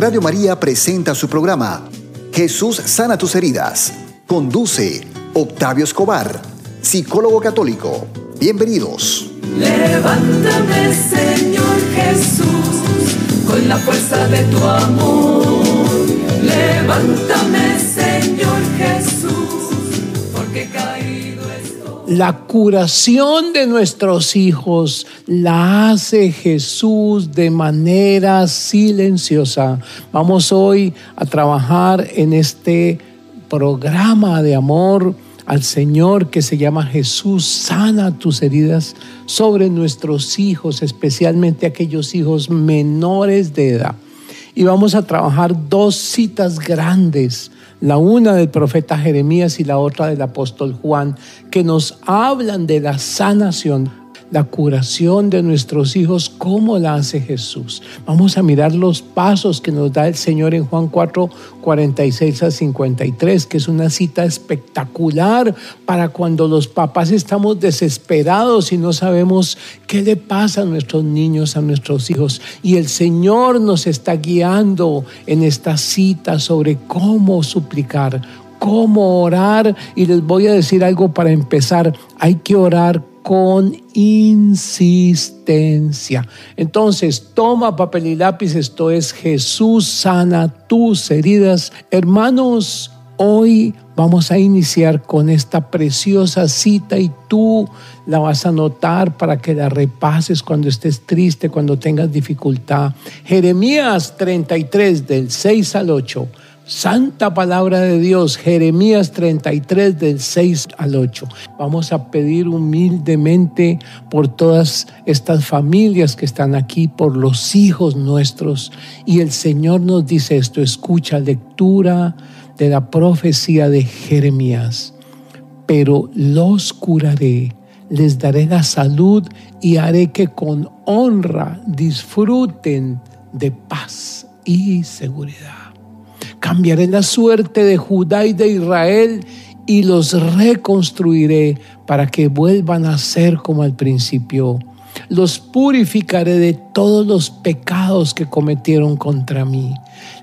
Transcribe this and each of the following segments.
Radio María presenta su programa Jesús sana tus heridas. Conduce Octavio Escobar, psicólogo católico. Bienvenidos. Levántame, Señor Jesús, con la fuerza de tu amor. Levántame, Señor Jesús, porque estoy. La curación de nuestros hijos la hace Jesús de manera silenciosa. Vamos hoy a trabajar en este programa de amor al Señor que se llama Jesús, sana tus heridas sobre nuestros hijos, especialmente aquellos hijos menores de edad. Y vamos a trabajar dos citas grandes, la una del profeta Jeremías y la otra del apóstol Juan, que nos hablan de la sanación la curación de nuestros hijos, ¿cómo la hace Jesús? Vamos a mirar los pasos que nos da el Señor en Juan 4, 46 a 53, que es una cita espectacular para cuando los papás estamos desesperados y no sabemos qué le pasa a nuestros niños, a nuestros hijos. Y el Señor nos está guiando en esta cita sobre cómo suplicar, cómo orar. Y les voy a decir algo para empezar. Hay que orar con insistencia. Entonces, toma papel y lápiz, esto es Jesús sana tus heridas. Hermanos, hoy vamos a iniciar con esta preciosa cita y tú la vas a anotar para que la repases cuando estés triste, cuando tengas dificultad. Jeremías 33 del 6 al 8. Santa palabra de Dios, Jeremías 33 del 6 al 8. Vamos a pedir humildemente por todas estas familias que están aquí, por los hijos nuestros. Y el Señor nos dice esto, escucha lectura de la profecía de Jeremías. Pero los curaré, les daré la salud y haré que con honra disfruten de paz y seguridad. Cambiaré la suerte de Judá y de Israel y los reconstruiré para que vuelvan a ser como al principio. Los purificaré de todos los pecados que cometieron contra mí.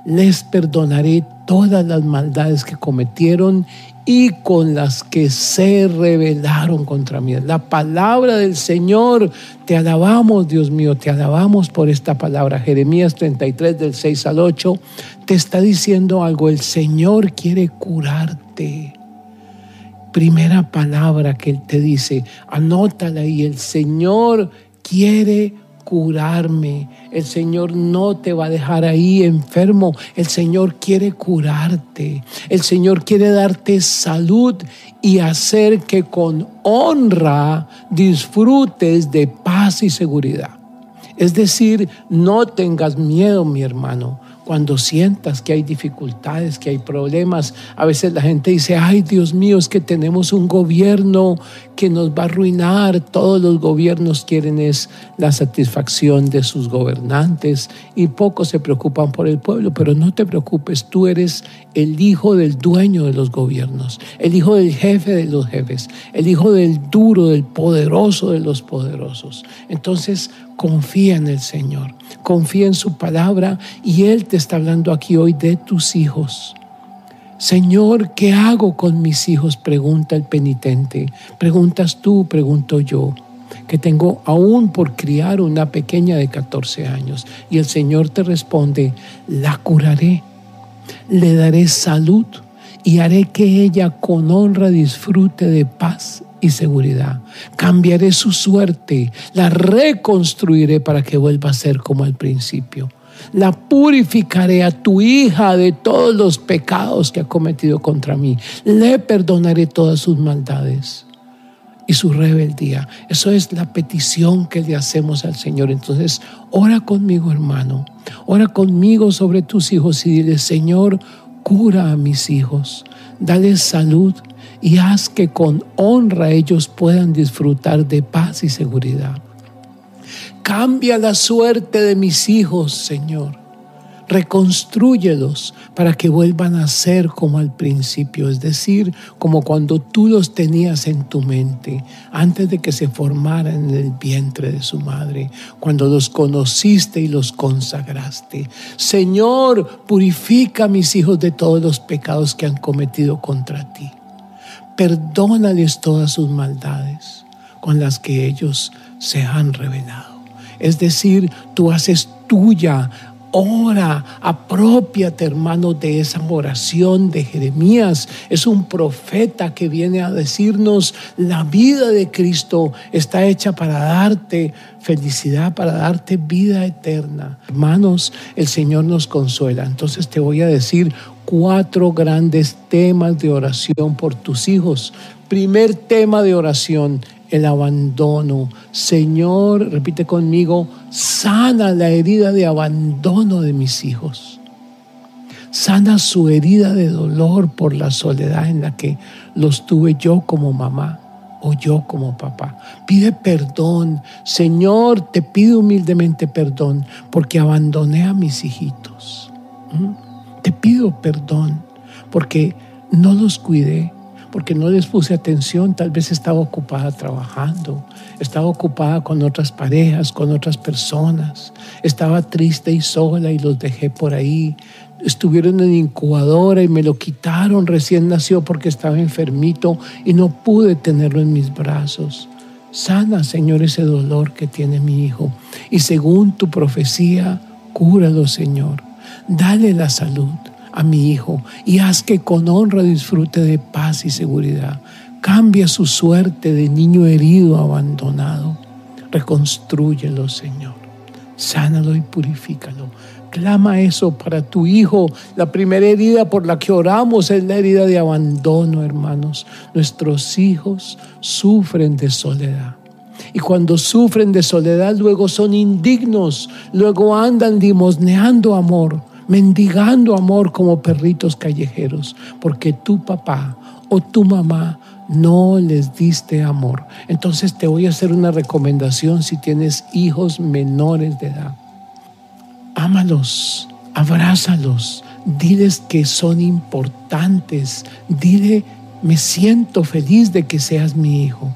Les perdonaré todas las maldades que cometieron y con las que se rebelaron contra mí. La palabra del Señor, te alabamos, Dios mío, te alabamos por esta palabra. Jeremías 33 del 6 al 8 te está diciendo algo, el Señor quiere curarte. Primera palabra que Él te dice, anótala y el Señor quiere curarme. El Señor no te va a dejar ahí enfermo. El Señor quiere curarte. El Señor quiere darte salud y hacer que con honra disfrutes de paz y seguridad. Es decir, no tengas miedo, mi hermano cuando sientas que hay dificultades, que hay problemas. A veces la gente dice, ay Dios mío, es que tenemos un gobierno que nos va a arruinar. Todos los gobiernos quieren es la satisfacción de sus gobernantes y pocos se preocupan por el pueblo, pero no te preocupes, tú eres el hijo del dueño de los gobiernos, el hijo del jefe de los jefes, el hijo del duro, del poderoso de los poderosos. Entonces, confía en el Señor, confía en su palabra y Él te está hablando aquí hoy de tus hijos. Señor, ¿qué hago con mis hijos? Pregunta el penitente. Preguntas tú, pregunto yo, que tengo aún por criar una pequeña de 14 años. Y el Señor te responde, la curaré, le daré salud y haré que ella con honra disfrute de paz y seguridad. Cambiaré su suerte, la reconstruiré para que vuelva a ser como al principio. La purificaré a tu hija de todos los pecados que ha cometido contra mí. Le perdonaré todas sus maldades y su rebeldía. Eso es la petición que le hacemos al Señor. Entonces, ora conmigo, hermano. Ora conmigo sobre tus hijos y dile, Señor, cura a mis hijos. Dale salud y haz que con honra ellos puedan disfrutar de paz y seguridad. Cambia la suerte de mis hijos, Señor, reconstruyelos para que vuelvan a ser como al principio, es decir, como cuando tú los tenías en tu mente, antes de que se formaran en el vientre de su madre, cuando los conociste y los consagraste. Señor, purifica a mis hijos de todos los pecados que han cometido contra ti. Perdónales todas sus maldades con las que ellos se han revelado. Es decir, tú haces tuya Ora, apropiate hermano de esa oración de Jeremías. Es un profeta que viene a decirnos, la vida de Cristo está hecha para darte felicidad, para darte vida eterna. Hermanos, el Señor nos consuela. Entonces te voy a decir cuatro grandes temas de oración por tus hijos. Primer tema de oración, el abandono. Señor, repite conmigo, sana la herida de abandono de mis hijos. Sana su herida de dolor por la soledad en la que los tuve yo como mamá o yo como papá. Pide perdón. Señor, te pido humildemente perdón porque abandoné a mis hijitos. ¿Mm? Te pido perdón porque no los cuidé porque no les puse atención, tal vez estaba ocupada trabajando, estaba ocupada con otras parejas, con otras personas, estaba triste y sola y los dejé por ahí. Estuvieron en incubadora y me lo quitaron, recién nació porque estaba enfermito y no pude tenerlo en mis brazos. Sana, Señor, ese dolor que tiene mi hijo. Y según tu profecía, cúralo, Señor. Dale la salud a mi hijo y haz que con honra disfrute de paz y seguridad. Cambia su suerte de niño herido, abandonado. Reconstrúyelo, Señor. Sánalo y purifícalo. Clama eso para tu hijo. La primera herida por la que oramos es la herida de abandono, hermanos. Nuestros hijos sufren de soledad. Y cuando sufren de soledad, luego son indignos, luego andan limosneando amor, mendigando amor como perritos callejeros, porque tu papá o tu mamá no les diste amor. Entonces te voy a hacer una recomendación si tienes hijos menores de edad. Ámalos, abrázalos, diles que son importantes, dile, me siento feliz de que seas mi hijo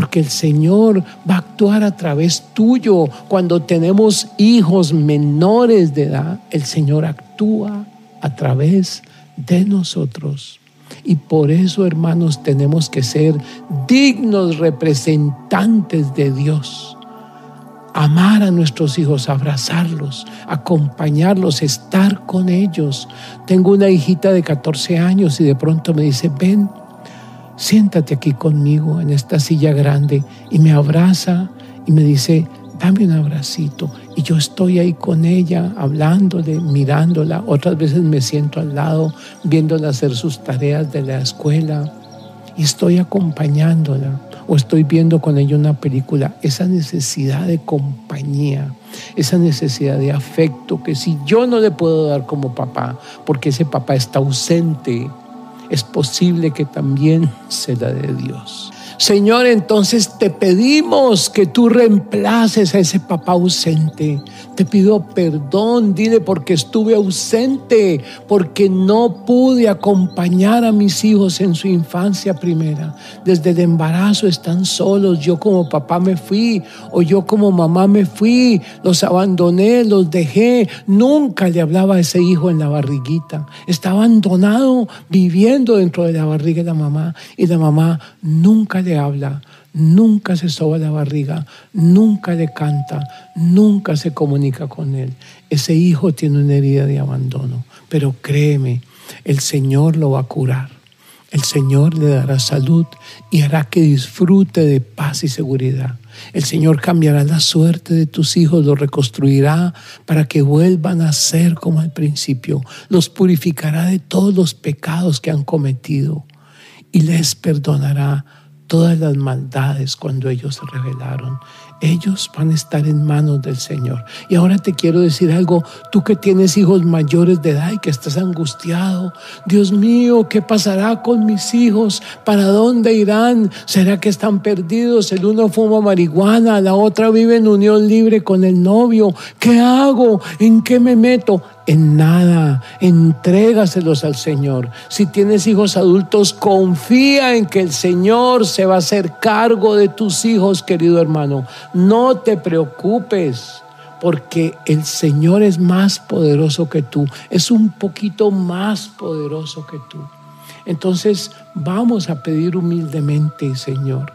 porque el Señor va a actuar a través tuyo. Cuando tenemos hijos menores de edad, el Señor actúa a través de nosotros. Y por eso, hermanos, tenemos que ser dignos representantes de Dios. Amar a nuestros hijos, abrazarlos, acompañarlos, estar con ellos. Tengo una hijita de 14 años y de pronto me dice, ven, siéntate aquí conmigo en esta silla grande y me abraza y me dice, dame un abracito. Y yo estoy ahí con ella, hablándole, mirándola. Otras veces me siento al lado, viéndola hacer sus tareas de la escuela y estoy acompañándola o estoy viendo con ella una película. Esa necesidad de compañía, esa necesidad de afecto que si yo no le puedo dar como papá, porque ese papá está ausente, es posible que también sea de Dios. Señor, entonces te pedimos que tú reemplaces a ese papá ausente. Te pido perdón, dile porque estuve ausente, porque no pude acompañar a mis hijos en su infancia primera. Desde el embarazo están solos, yo como papá me fui o yo como mamá me fui, los abandoné, los dejé. Nunca le hablaba a ese hijo en la barriguita. Está abandonado viviendo dentro de la barriga de la mamá y la mamá nunca le habla, nunca se soba la barriga, nunca le canta, nunca se comunica con él. Ese hijo tiene una herida de abandono, pero créeme, el Señor lo va a curar. El Señor le dará salud y hará que disfrute de paz y seguridad. El Señor cambiará la suerte de tus hijos, los reconstruirá para que vuelvan a ser como al principio. Los purificará de todos los pecados que han cometido y les perdonará todas las maldades cuando ellos se rebelaron. Ellos van a estar en manos del Señor. Y ahora te quiero decir algo, tú que tienes hijos mayores de edad y que estás angustiado, Dios mío, ¿qué pasará con mis hijos? ¿Para dónde irán? ¿Será que están perdidos? El uno fuma marihuana, la otra vive en unión libre con el novio. ¿Qué hago? ¿En qué me meto? En nada, entrégaselos al Señor. Si tienes hijos adultos, confía en que el Señor se va a hacer cargo de tus hijos, querido hermano. No te preocupes porque el Señor es más poderoso que tú, es un poquito más poderoso que tú. Entonces vamos a pedir humildemente, Señor,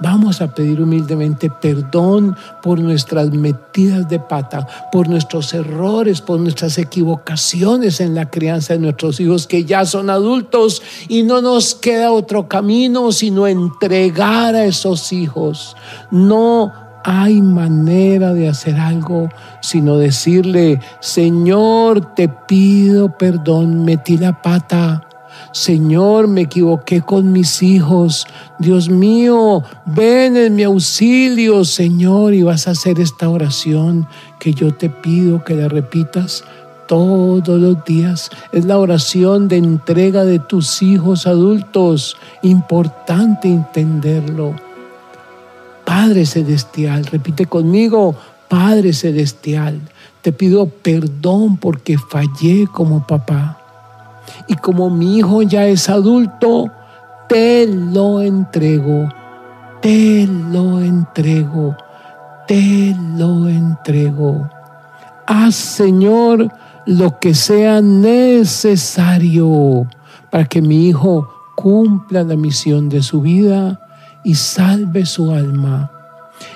Vamos a pedir humildemente perdón por nuestras metidas de pata, por nuestros errores, por nuestras equivocaciones en la crianza de nuestros hijos que ya son adultos y no nos queda otro camino sino entregar a esos hijos. No hay manera de hacer algo sino decirle, Señor, te pido perdón, metí la pata Señor, me equivoqué con mis hijos. Dios mío, ven en mi auxilio, Señor, y vas a hacer esta oración que yo te pido que la repitas todos los días. Es la oración de entrega de tus hijos adultos. Importante entenderlo. Padre Celestial, repite conmigo, Padre Celestial, te pido perdón porque fallé como papá y como mi hijo ya es adulto, te lo entrego, te lo entrego, te lo entrego. Haz, Señor, lo que sea necesario para que mi hijo cumpla la misión de su vida y salve su alma.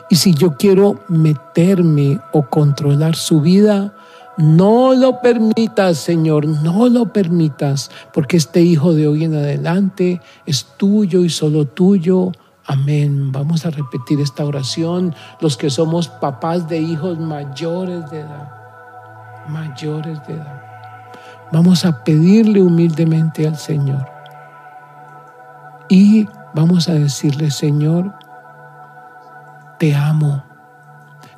Y si yo quiero meterme o controlar su vida, no lo permitas, Señor, no lo permitas, porque este hijo de hoy en adelante es tuyo y solo tuyo. Amén. Vamos a repetir esta oración, los que somos papás de hijos mayores de edad, mayores de edad. Vamos a pedirle humildemente al Señor. Y vamos a decirle, Señor, te amo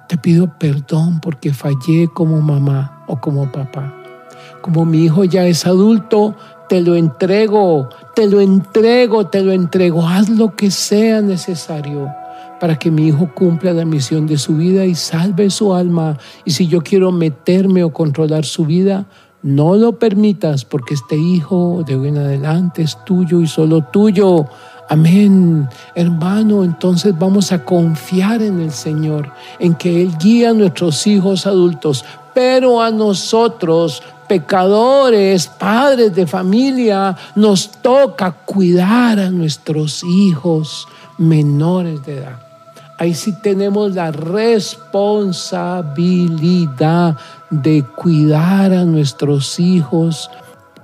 te pido perdón porque fallé como mamá o como papá. Como mi hijo ya es adulto, te lo entrego, te lo entrego, te lo entrego. Haz lo que sea necesario para que mi hijo cumpla la misión de su vida y salve su alma. Y si yo quiero meterme o controlar su vida, no lo permitas porque este hijo de hoy en adelante es tuyo y solo tuyo. Amén. Hermano, entonces vamos a confiar en el Señor, en que Él guía a nuestros hijos adultos, pero a nosotros, pecadores, padres de familia, nos toca cuidar a nuestros hijos menores de edad. Ahí sí tenemos la responsabilidad de cuidar a nuestros hijos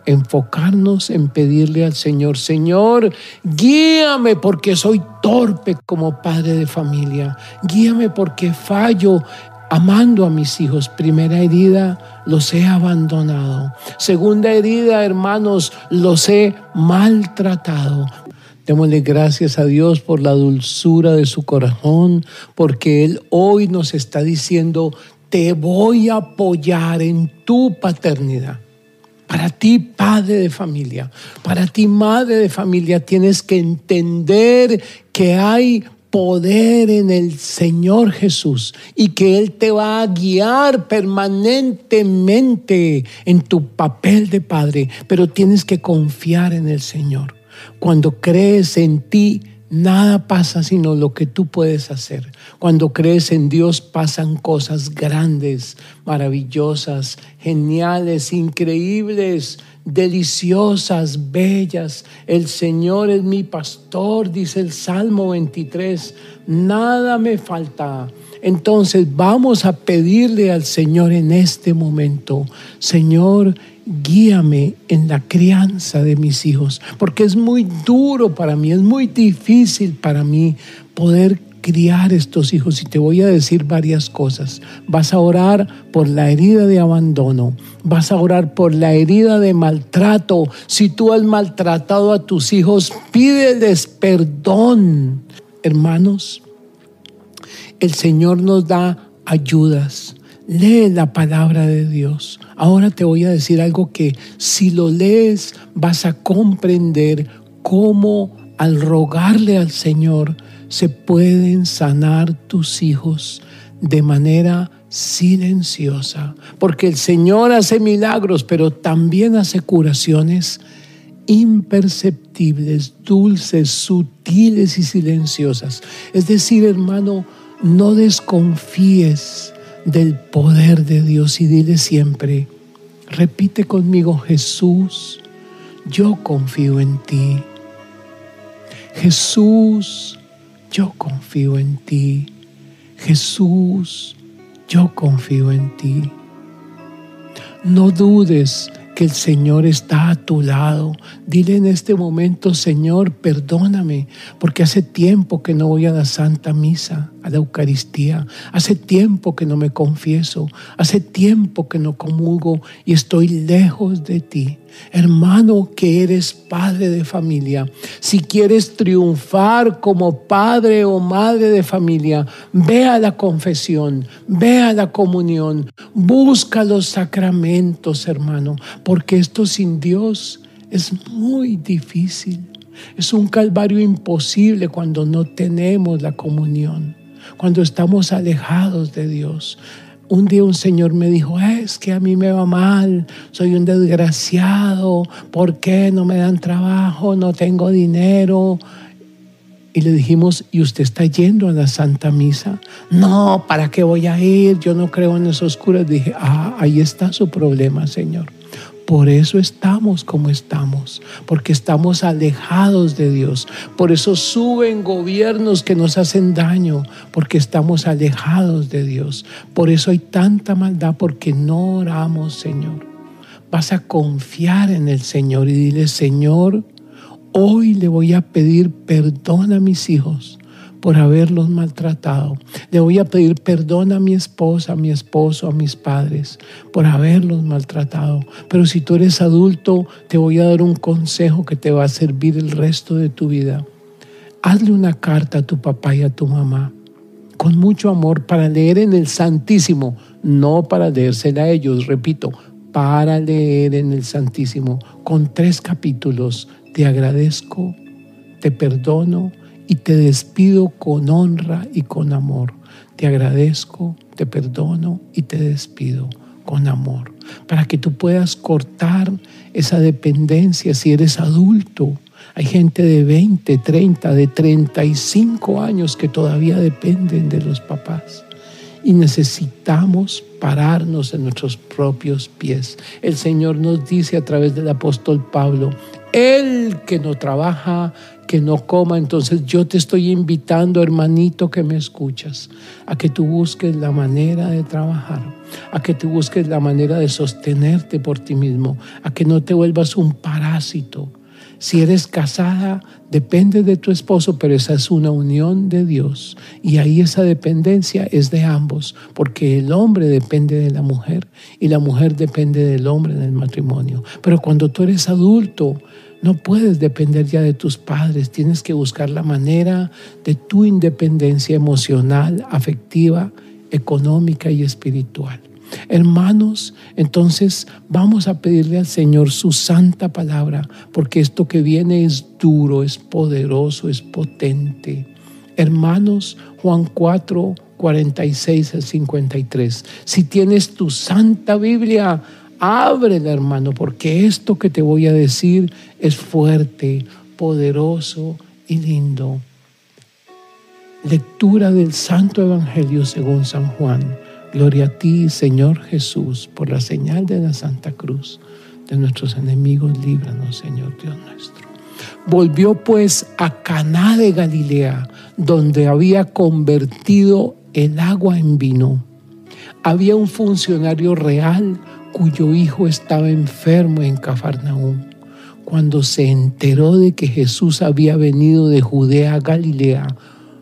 enfocarnos en pedirle al Señor, Señor, guíame porque soy torpe como padre de familia, guíame porque fallo amando a mis hijos. Primera herida, los he abandonado. Segunda herida, hermanos, los he maltratado. Démosle gracias a Dios por la dulzura de su corazón, porque Él hoy nos está diciendo, te voy a apoyar en tu paternidad. Para ti, padre de familia, para ti, madre de familia, tienes que entender que hay poder en el Señor Jesús y que Él te va a guiar permanentemente en tu papel de padre, pero tienes que confiar en el Señor. Cuando crees en ti, Nada pasa sino lo que tú puedes hacer. Cuando crees en Dios pasan cosas grandes, maravillosas, geniales, increíbles, deliciosas, bellas. El Señor es mi pastor, dice el Salmo 23. Nada me falta. Entonces vamos a pedirle al Señor en este momento, Señor, guíame en la crianza de mis hijos, porque es muy duro para mí, es muy difícil para mí poder criar estos hijos y te voy a decir varias cosas. Vas a orar por la herida de abandono, vas a orar por la herida de maltrato. Si tú has maltratado a tus hijos, pídeles perdón. Hermanos, el Señor nos da ayudas Lee la palabra de Dios. Ahora te voy a decir algo que si lo lees vas a comprender cómo al rogarle al Señor se pueden sanar tus hijos de manera silenciosa, porque el Señor hace milagros, pero también hace curaciones imperceptibles, dulces, sutiles y silenciosas. Es decir, hermano, no desconfíes del poder de Dios y dile siempre, repite conmigo, Jesús, yo confío en ti. Jesús, yo confío en ti. Jesús, yo confío en ti. No dudes que el Señor está a tu lado. Dile en este momento, Señor, perdóname, porque hace tiempo que no voy a la Santa Misa, a la Eucaristía. Hace tiempo que no me confieso. Hace tiempo que no comulgo y estoy lejos de ti. Hermano, que eres padre de familia, si quieres triunfar como padre o madre de familia, ve a la confesión, ve a la comunión, busca los sacramentos, hermano, porque esto sin Dios es muy difícil. Es un calvario imposible cuando no tenemos la comunión, cuando estamos alejados de Dios. Un día un señor me dijo, es que a mí me va mal, soy un desgraciado, ¿por qué no me dan trabajo? No tengo dinero. Y le dijimos, ¿y usted está yendo a la Santa Misa? No, ¿para qué voy a ir? Yo no creo en esos curas. Dije, ah, ahí está su problema, Señor. Por eso estamos como estamos, porque estamos alejados de Dios. Por eso suben gobiernos que nos hacen daño, porque estamos alejados de Dios. Por eso hay tanta maldad, porque no oramos, Señor. Vas a confiar en el Señor y dile, Señor, hoy le voy a pedir perdón a mis hijos por haberlos maltratado. Le voy a pedir perdón a mi esposa, a mi esposo, a mis padres por haberlos maltratado. Pero si tú eres adulto, te voy a dar un consejo que te va a servir el resto de tu vida. Hazle una carta a tu papá y a tu mamá con mucho amor para leer en el Santísimo, no para leérsela a ellos, repito, para leer en el Santísimo con tres capítulos. Te agradezco, te perdono y te despido con honra y con amor. Te agradezco, te perdono y te despido con amor, para que tú puedas cortar esa dependencia si eres adulto. Hay gente de 20, 30, de 35 años que todavía dependen de los papás y necesitamos pararnos en nuestros propios pies. El Señor nos dice a través del apóstol Pablo, el que no trabaja, que no coma. Entonces yo te estoy invitando, hermanito, que me escuchas, a que tú busques la manera de trabajar, a que tú busques la manera de sostenerte por ti mismo, a que no te vuelvas un parásito. Si eres casada, depende de tu esposo, pero esa es una unión de Dios. Y ahí esa dependencia es de ambos, porque el hombre depende de la mujer y la mujer depende del hombre en el matrimonio. Pero cuando tú eres adulto, no puedes depender ya de tus padres, tienes que buscar la manera de tu independencia emocional, afectiva, económica y espiritual. Hermanos, entonces vamos a pedirle al Señor su santa palabra, porque esto que viene es duro, es poderoso, es potente. Hermanos, Juan 4, 46 al 53. Si tienes tu santa Biblia, Ábrela, hermano, porque esto que te voy a decir es fuerte, poderoso y lindo. Lectura del Santo Evangelio según San Juan. Gloria a ti, Señor Jesús, por la señal de la Santa Cruz. De nuestros enemigos, líbranos, Señor Dios nuestro. Volvió pues a Caná de Galilea, donde había convertido el agua en vino. Había un funcionario real cuyo hijo estaba enfermo en Cafarnaúm. Cuando se enteró de que Jesús había venido de Judea a Galilea,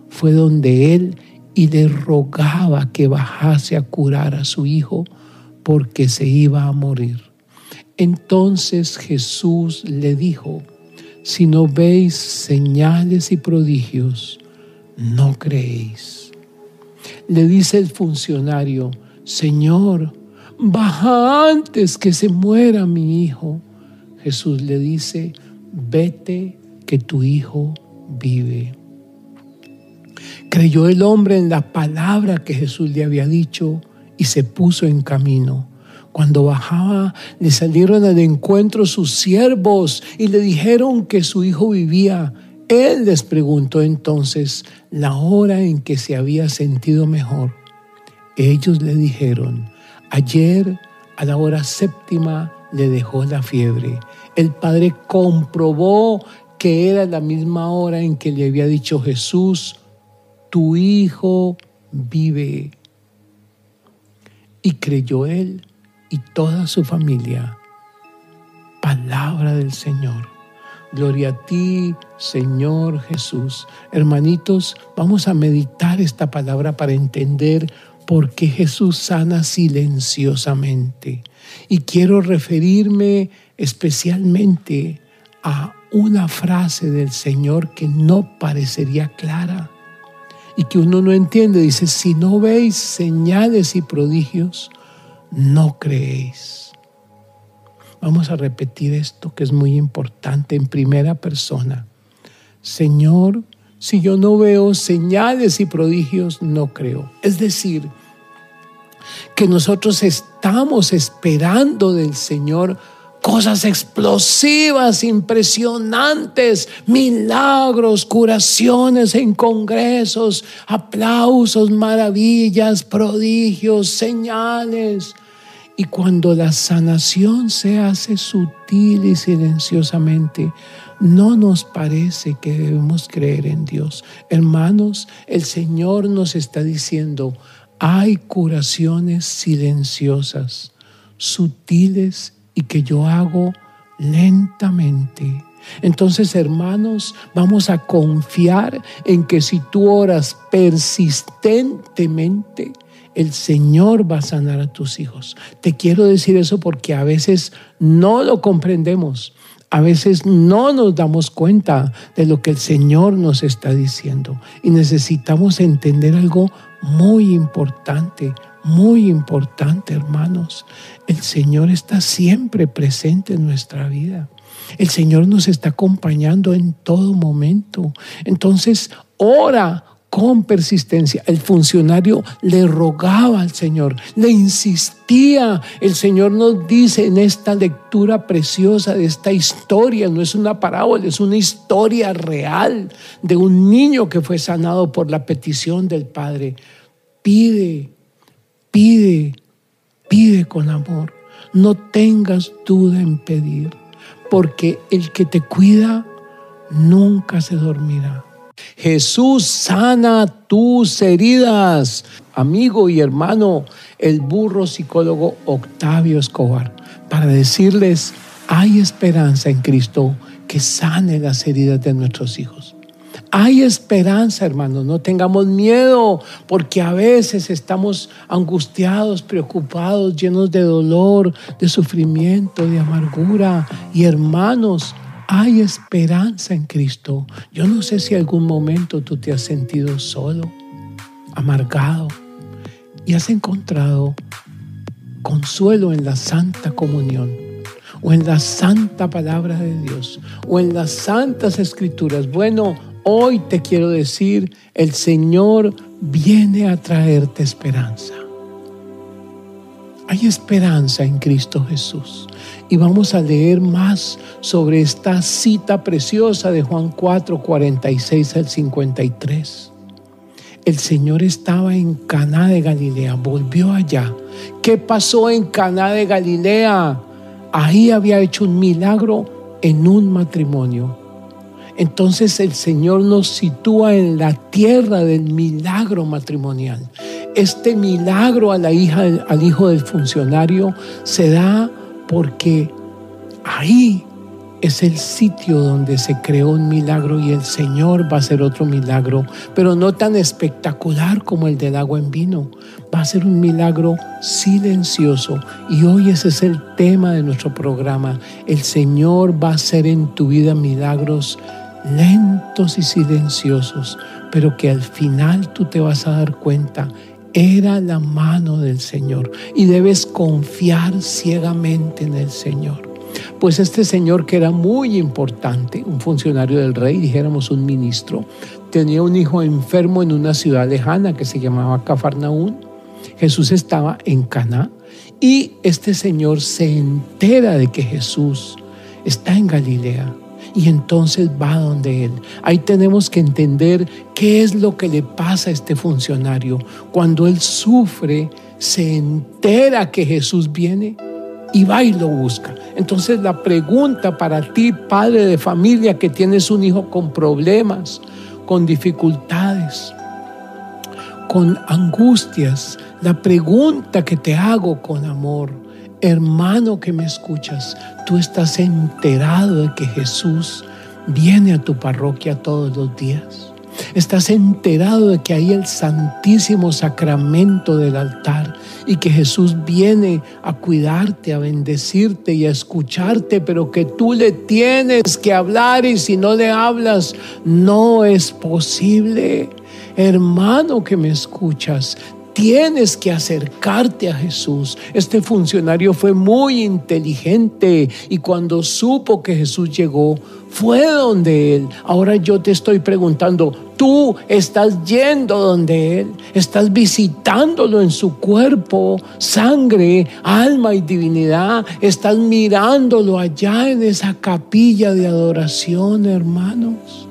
fue donde él y le rogaba que bajase a curar a su hijo porque se iba a morir. Entonces Jesús le dijo, si no veis señales y prodigios, no creéis. Le dice el funcionario, Señor, baja antes que se muera mi hijo. Jesús le dice, vete que tu hijo vive. Creyó el hombre en la palabra que Jesús le había dicho y se puso en camino. Cuando bajaba, le salieron al encuentro sus siervos y le dijeron que su hijo vivía. Él les preguntó entonces la hora en que se había sentido mejor. Ellos le dijeron, ayer a la hora séptima le dejó la fiebre. El padre comprobó que era la misma hora en que le había dicho Jesús, tu hijo vive. Y creyó él y toda su familia. Palabra del Señor. Gloria a ti, Señor Jesús. Hermanitos, vamos a meditar esta palabra para entender por qué Jesús sana silenciosamente. Y quiero referirme especialmente a una frase del Señor que no parecería clara y que uno no entiende. Dice, si no veis señales y prodigios, no creéis. Vamos a repetir esto que es muy importante en primera persona. Señor, si yo no veo señales y prodigios, no creo. Es decir, que nosotros estamos esperando del Señor cosas explosivas, impresionantes, milagros, curaciones en congresos, aplausos, maravillas, prodigios, señales. Y cuando la sanación se hace sutil y silenciosamente, no nos parece que debemos creer en Dios. Hermanos, el Señor nos está diciendo, hay curaciones silenciosas, sutiles y que yo hago lentamente. Entonces, hermanos, vamos a confiar en que si tú oras persistentemente, el Señor va a sanar a tus hijos. Te quiero decir eso porque a veces no lo comprendemos. A veces no nos damos cuenta de lo que el Señor nos está diciendo y necesitamos entender algo muy importante, muy importante, hermanos. El Señor está siempre presente en nuestra vida. El Señor nos está acompañando en todo momento. Entonces, ora con persistencia. El funcionario le rogaba al Señor, le insistía. El Señor nos dice en esta lectura preciosa de esta historia, no es una parábola, es una historia real de un niño que fue sanado por la petición del Padre. Pide, pide, pide con amor. No tengas duda en pedir, porque el que te cuida nunca se dormirá. Jesús sana tus heridas. Amigo y hermano, el burro psicólogo Octavio Escobar, para decirles, hay esperanza en Cristo que sane las heridas de nuestros hijos. Hay esperanza, hermano, no tengamos miedo, porque a veces estamos angustiados, preocupados, llenos de dolor, de sufrimiento, de amargura. Y hermanos, hay esperanza en Cristo. Yo no sé si algún momento tú te has sentido solo, amargado, y has encontrado consuelo en la santa comunión o en la santa palabra de Dios o en las santas escrituras. Bueno, Hoy te quiero decir, el Señor viene a traerte esperanza. Hay esperanza en Cristo Jesús. Y vamos a leer más sobre esta cita preciosa de Juan 4, 46 al 53. El Señor estaba en Caná de Galilea, volvió allá. ¿Qué pasó en Caná de Galilea? Ahí había hecho un milagro en un matrimonio. Entonces el Señor nos sitúa en la tierra del milagro matrimonial. Este milagro a la hija, al hijo del funcionario se da porque ahí es el sitio donde se creó un milagro y el Señor va a hacer otro milagro, pero no tan espectacular como el del agua en vino. Va a ser un milagro silencioso y hoy ese es el tema de nuestro programa. El Señor va a hacer en tu vida milagros lentos y silenciosos, pero que al final tú te vas a dar cuenta, era la mano del Señor y debes confiar ciegamente en el Señor. Pues este señor que era muy importante, un funcionario del rey, dijéramos un ministro, tenía un hijo enfermo en una ciudad lejana que se llamaba Cafarnaún. Jesús estaba en Caná y este señor se entera de que Jesús está en Galilea y entonces va donde él. Ahí tenemos que entender qué es lo que le pasa a este funcionario. Cuando él sufre, se entera que Jesús viene y va y lo busca. Entonces la pregunta para ti, padre de familia, que tienes un hijo con problemas, con dificultades, con angustias, la pregunta que te hago con amor, hermano que me escuchas, tú estás enterado de que Jesús viene a tu parroquia todos los días. Estás enterado de que hay el santísimo sacramento del altar y que Jesús viene a cuidarte, a bendecirte y a escucharte, pero que tú le tienes que hablar y si no le hablas, no es posible. Hermano que me escuchas, tienes que acercarte a Jesús. Este funcionario fue muy inteligente y cuando supo que Jesús llegó, fue donde Él. Ahora yo te estoy preguntando, tú estás yendo donde Él, estás visitándolo en su cuerpo, sangre, alma y divinidad, estás mirándolo allá en esa capilla de adoración, hermanos.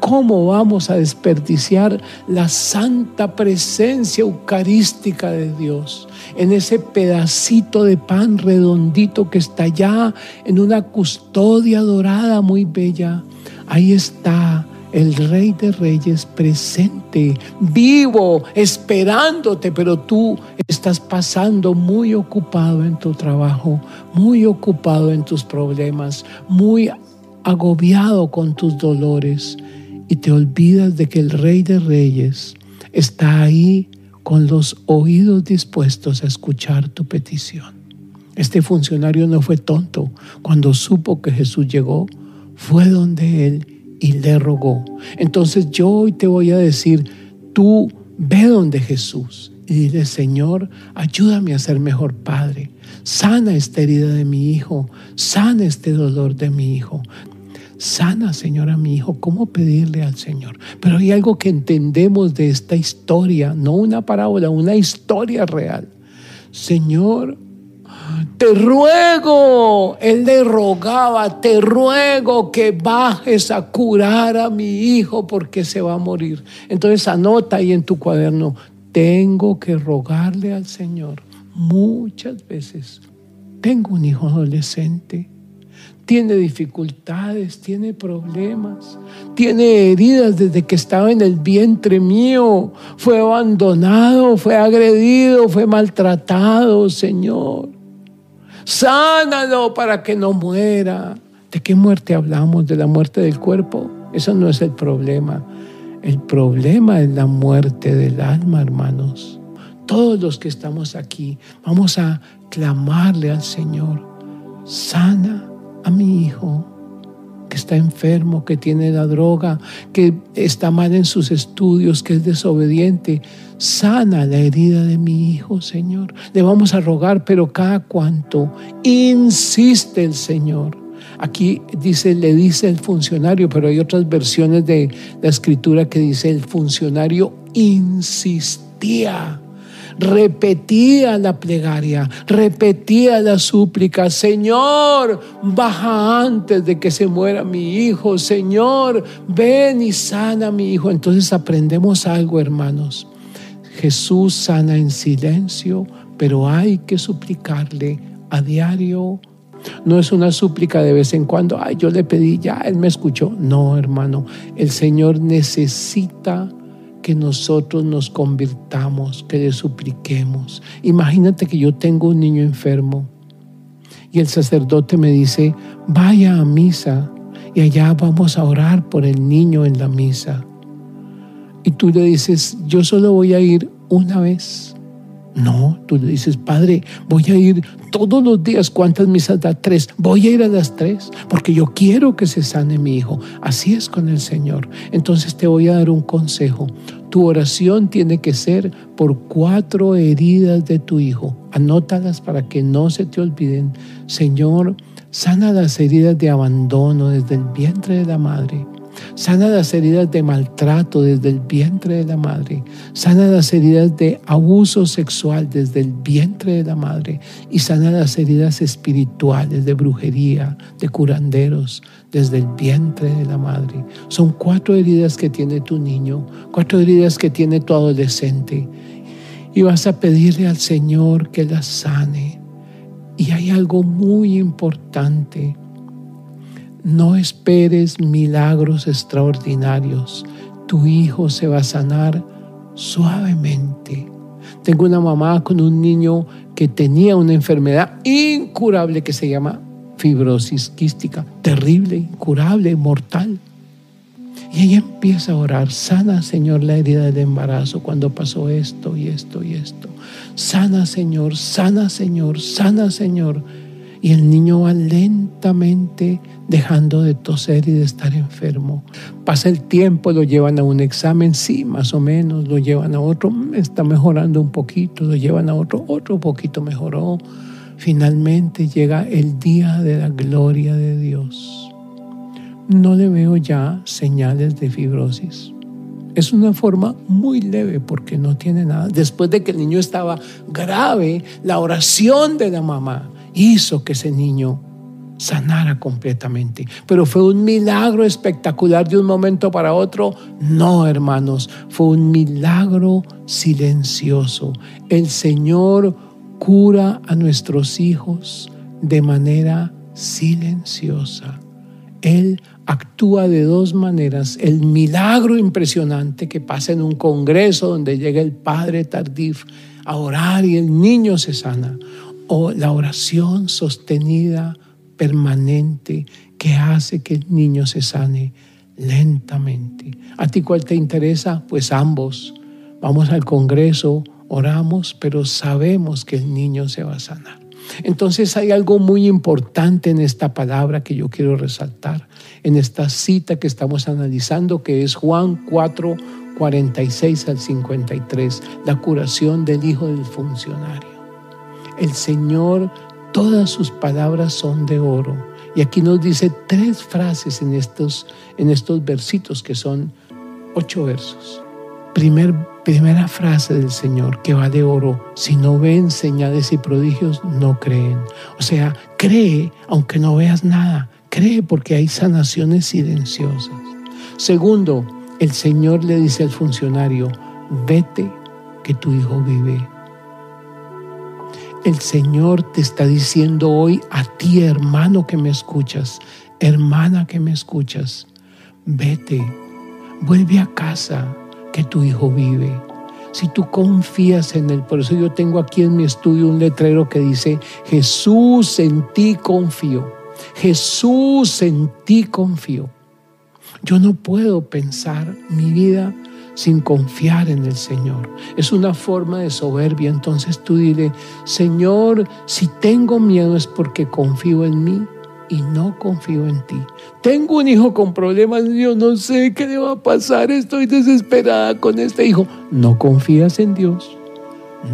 ¿Cómo vamos a desperdiciar la santa presencia eucarística de Dios en ese pedacito de pan redondito que está allá en una custodia dorada muy bella? Ahí está el Rey de Reyes presente, vivo, esperándote, pero tú estás pasando muy ocupado en tu trabajo, muy ocupado en tus problemas, muy agobiado con tus dolores y te olvidas de que el Rey de Reyes está ahí con los oídos dispuestos a escuchar tu petición. Este funcionario no fue tonto. Cuando supo que Jesús llegó, fue donde él y le rogó. Entonces yo hoy te voy a decir, tú ve donde Jesús y dile, Señor, ayúdame a ser mejor padre. Sana esta herida de mi hijo, sana este dolor de mi hijo. Sana, Señor, a mi hijo. ¿Cómo pedirle al Señor? Pero hay algo que entendemos de esta historia, no una parábola, una historia real. Señor, te ruego, él le rogaba, te ruego que bajes a curar a mi hijo porque se va a morir. Entonces anota ahí en tu cuaderno, tengo que rogarle al Señor muchas veces. Tengo un hijo adolescente tiene dificultades, tiene problemas, tiene heridas desde que estaba en el vientre mío, fue abandonado, fue agredido, fue maltratado, Señor. Sánalo para que no muera. ¿De qué muerte hablamos? ¿De la muerte del cuerpo? Eso no es el problema. El problema es la muerte del alma, hermanos. Todos los que estamos aquí vamos a clamarle al Señor. Sana a mi hijo que está enfermo, que tiene la droga, que está mal en sus estudios, que es desobediente. Sana la herida de mi hijo, Señor. Le vamos a rogar, pero cada cuanto insiste el Señor. Aquí dice, le dice el funcionario, pero hay otras versiones de la escritura que dice el funcionario insistía repetía la plegaria, repetía la súplica, Señor, baja antes de que se muera mi hijo, Señor, ven y sana a mi hijo. Entonces aprendemos algo, hermanos. Jesús sana en silencio, pero hay que suplicarle a diario. No es una súplica de vez en cuando, ay, yo le pedí, ya, Él me escuchó. No, hermano, el Señor necesita que nosotros nos convirtamos, que le supliquemos. Imagínate que yo tengo un niño enfermo y el sacerdote me dice, vaya a misa y allá vamos a orar por el niño en la misa. Y tú le dices, yo solo voy a ir una vez. No, tú le dices, Padre, voy a ir todos los días. ¿Cuántas misas da? Tres. Voy a ir a las tres porque yo quiero que se sane mi hijo. Así es con el Señor. Entonces te voy a dar un consejo. Tu oración tiene que ser por cuatro heridas de tu hijo. Anótalas para que no se te olviden. Señor, sana las heridas de abandono desde el vientre de la madre Sana las heridas de maltrato desde el vientre de la madre. Sana las heridas de abuso sexual desde el vientre de la madre. Y sana las heridas espirituales de brujería, de curanderos, desde el vientre de la madre. Son cuatro heridas que tiene tu niño, cuatro heridas que tiene tu adolescente. Y vas a pedirle al Señor que las sane. Y hay algo muy importante no esperes milagros extraordinarios. Tu hijo se va a sanar suavemente. Tengo una mamá con un niño que tenía una enfermedad incurable que se llama fibrosis quística, terrible, incurable, mortal. Y ella empieza a orar, sana Señor la herida del embarazo cuando pasó esto y esto y esto. Sana Señor, sana Señor, sana Señor y el niño va lentamente dejando de toser y de estar enfermo. Pasa el tiempo, lo llevan a un examen, sí, más o menos, lo llevan a otro, está mejorando un poquito, lo llevan a otro, otro poquito mejoró. Finalmente llega el día de la gloria de Dios. No le veo ya señales de fibrosis. Es una forma muy leve porque no tiene nada. Después de que el niño estaba grave, la oración de la mamá hizo que ese niño sanara completamente. Pero fue un milagro espectacular de un momento para otro. No, hermanos, fue un milagro silencioso. El Señor cura a nuestros hijos de manera silenciosa. Él actúa de dos maneras. El milagro impresionante que pasa en un congreso donde llega el padre Tardif a orar y el niño se sana o la oración sostenida, permanente, que hace que el niño se sane lentamente. ¿A ti cuál te interesa? Pues ambos. Vamos al Congreso, oramos, pero sabemos que el niño se va a sanar. Entonces hay algo muy importante en esta palabra que yo quiero resaltar, en esta cita que estamos analizando, que es Juan 4, 46 al 53, la curación del hijo del funcionario. El Señor, todas sus palabras son de oro. Y aquí nos dice tres frases en estos, en estos versitos, que son ocho versos. Primer, primera frase del Señor que va de oro, si no ven señales y prodigios, no creen. O sea, cree aunque no veas nada, cree porque hay sanaciones silenciosas. Segundo, el Señor le dice al funcionario, vete que tu hijo vive. El Señor te está diciendo hoy a ti, hermano que me escuchas, hermana que me escuchas, vete, vuelve a casa, que tu hijo vive. Si tú confías en Él, por eso yo tengo aquí en mi estudio un letrero que dice, Jesús en ti confío, Jesús en ti confío. Yo no puedo pensar mi vida sin confiar en el Señor. Es una forma de soberbia. Entonces tú dile, Señor, si tengo miedo es porque confío en mí y no confío en ti. Tengo un hijo con problemas, yo no sé qué le va a pasar, estoy desesperada con este hijo. No confías en Dios.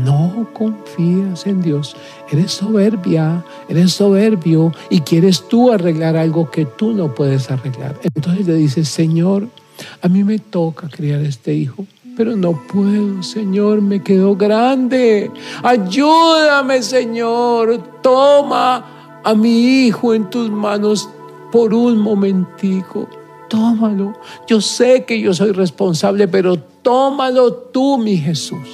No confías en Dios. Eres soberbia, eres soberbio y quieres tú arreglar algo que tú no puedes arreglar. Entonces le dices, Señor, a mí me toca criar este hijo, pero no puedo, Señor, me quedo grande. Ayúdame, Señor. Toma a mi hijo en tus manos por un momentico. Tómalo. Yo sé que yo soy responsable, pero tómalo tú, mi Jesús.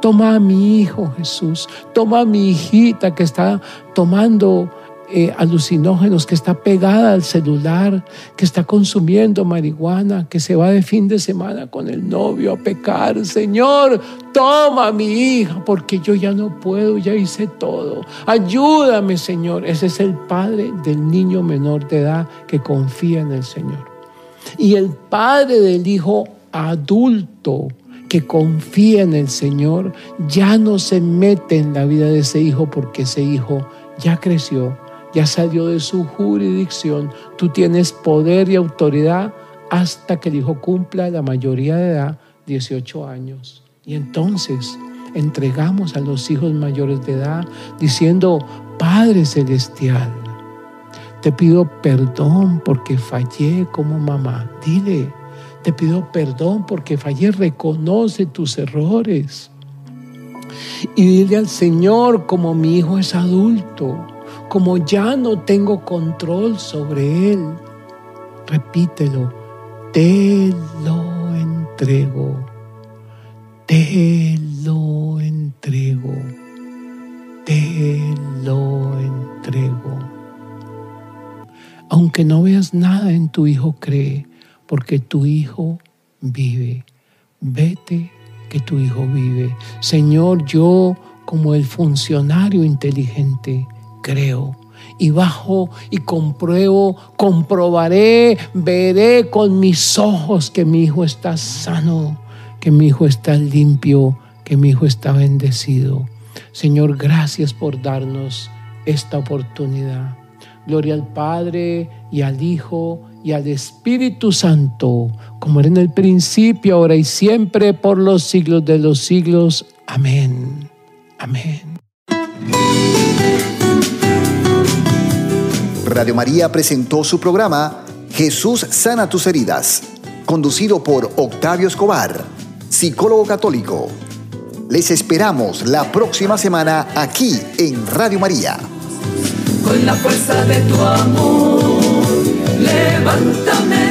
Toma a mi hijo Jesús. Toma a mi hijita que está tomando eh, alucinógenos, que está pegada al celular, que está consumiendo marihuana, que se va de fin de semana con el novio a pecar. Señor, toma a mi hija porque yo ya no puedo, ya hice todo. Ayúdame, Señor. Ese es el padre del niño menor de edad que confía en el Señor. Y el padre del hijo adulto que confía en el Señor ya no se mete en la vida de ese hijo porque ese hijo ya creció, ya salió de su jurisdicción. Tú tienes poder y autoridad hasta que el hijo cumpla la mayoría de edad, 18 años. Y entonces entregamos a los hijos mayores de edad diciendo, Padre Celestial, te pido perdón porque fallé como mamá. Dile, te pido perdón porque fallé, reconoce tus errores. Y dile al Señor, como mi hijo es adulto, como ya no tengo control sobre él, repítelo, te lo entrego, te lo entrego, te lo entrego. Aunque no veas nada en tu hijo, cree, porque tu hijo vive. Vete que tu hijo vive. Señor, yo como el funcionario inteligente, creo y bajo y compruebo, comprobaré, veré con mis ojos que mi hijo está sano, que mi hijo está limpio, que mi hijo está bendecido. Señor, gracias por darnos esta oportunidad. Gloria al Padre y al Hijo y al Espíritu Santo, como era en el principio, ahora y siempre, por los siglos de los siglos. Amén. Amén. Radio María presentó su programa Jesús sana tus heridas, conducido por Octavio Escobar, psicólogo católico. Les esperamos la próxima semana aquí en Radio María. Con la fuerza de tu amor, levántame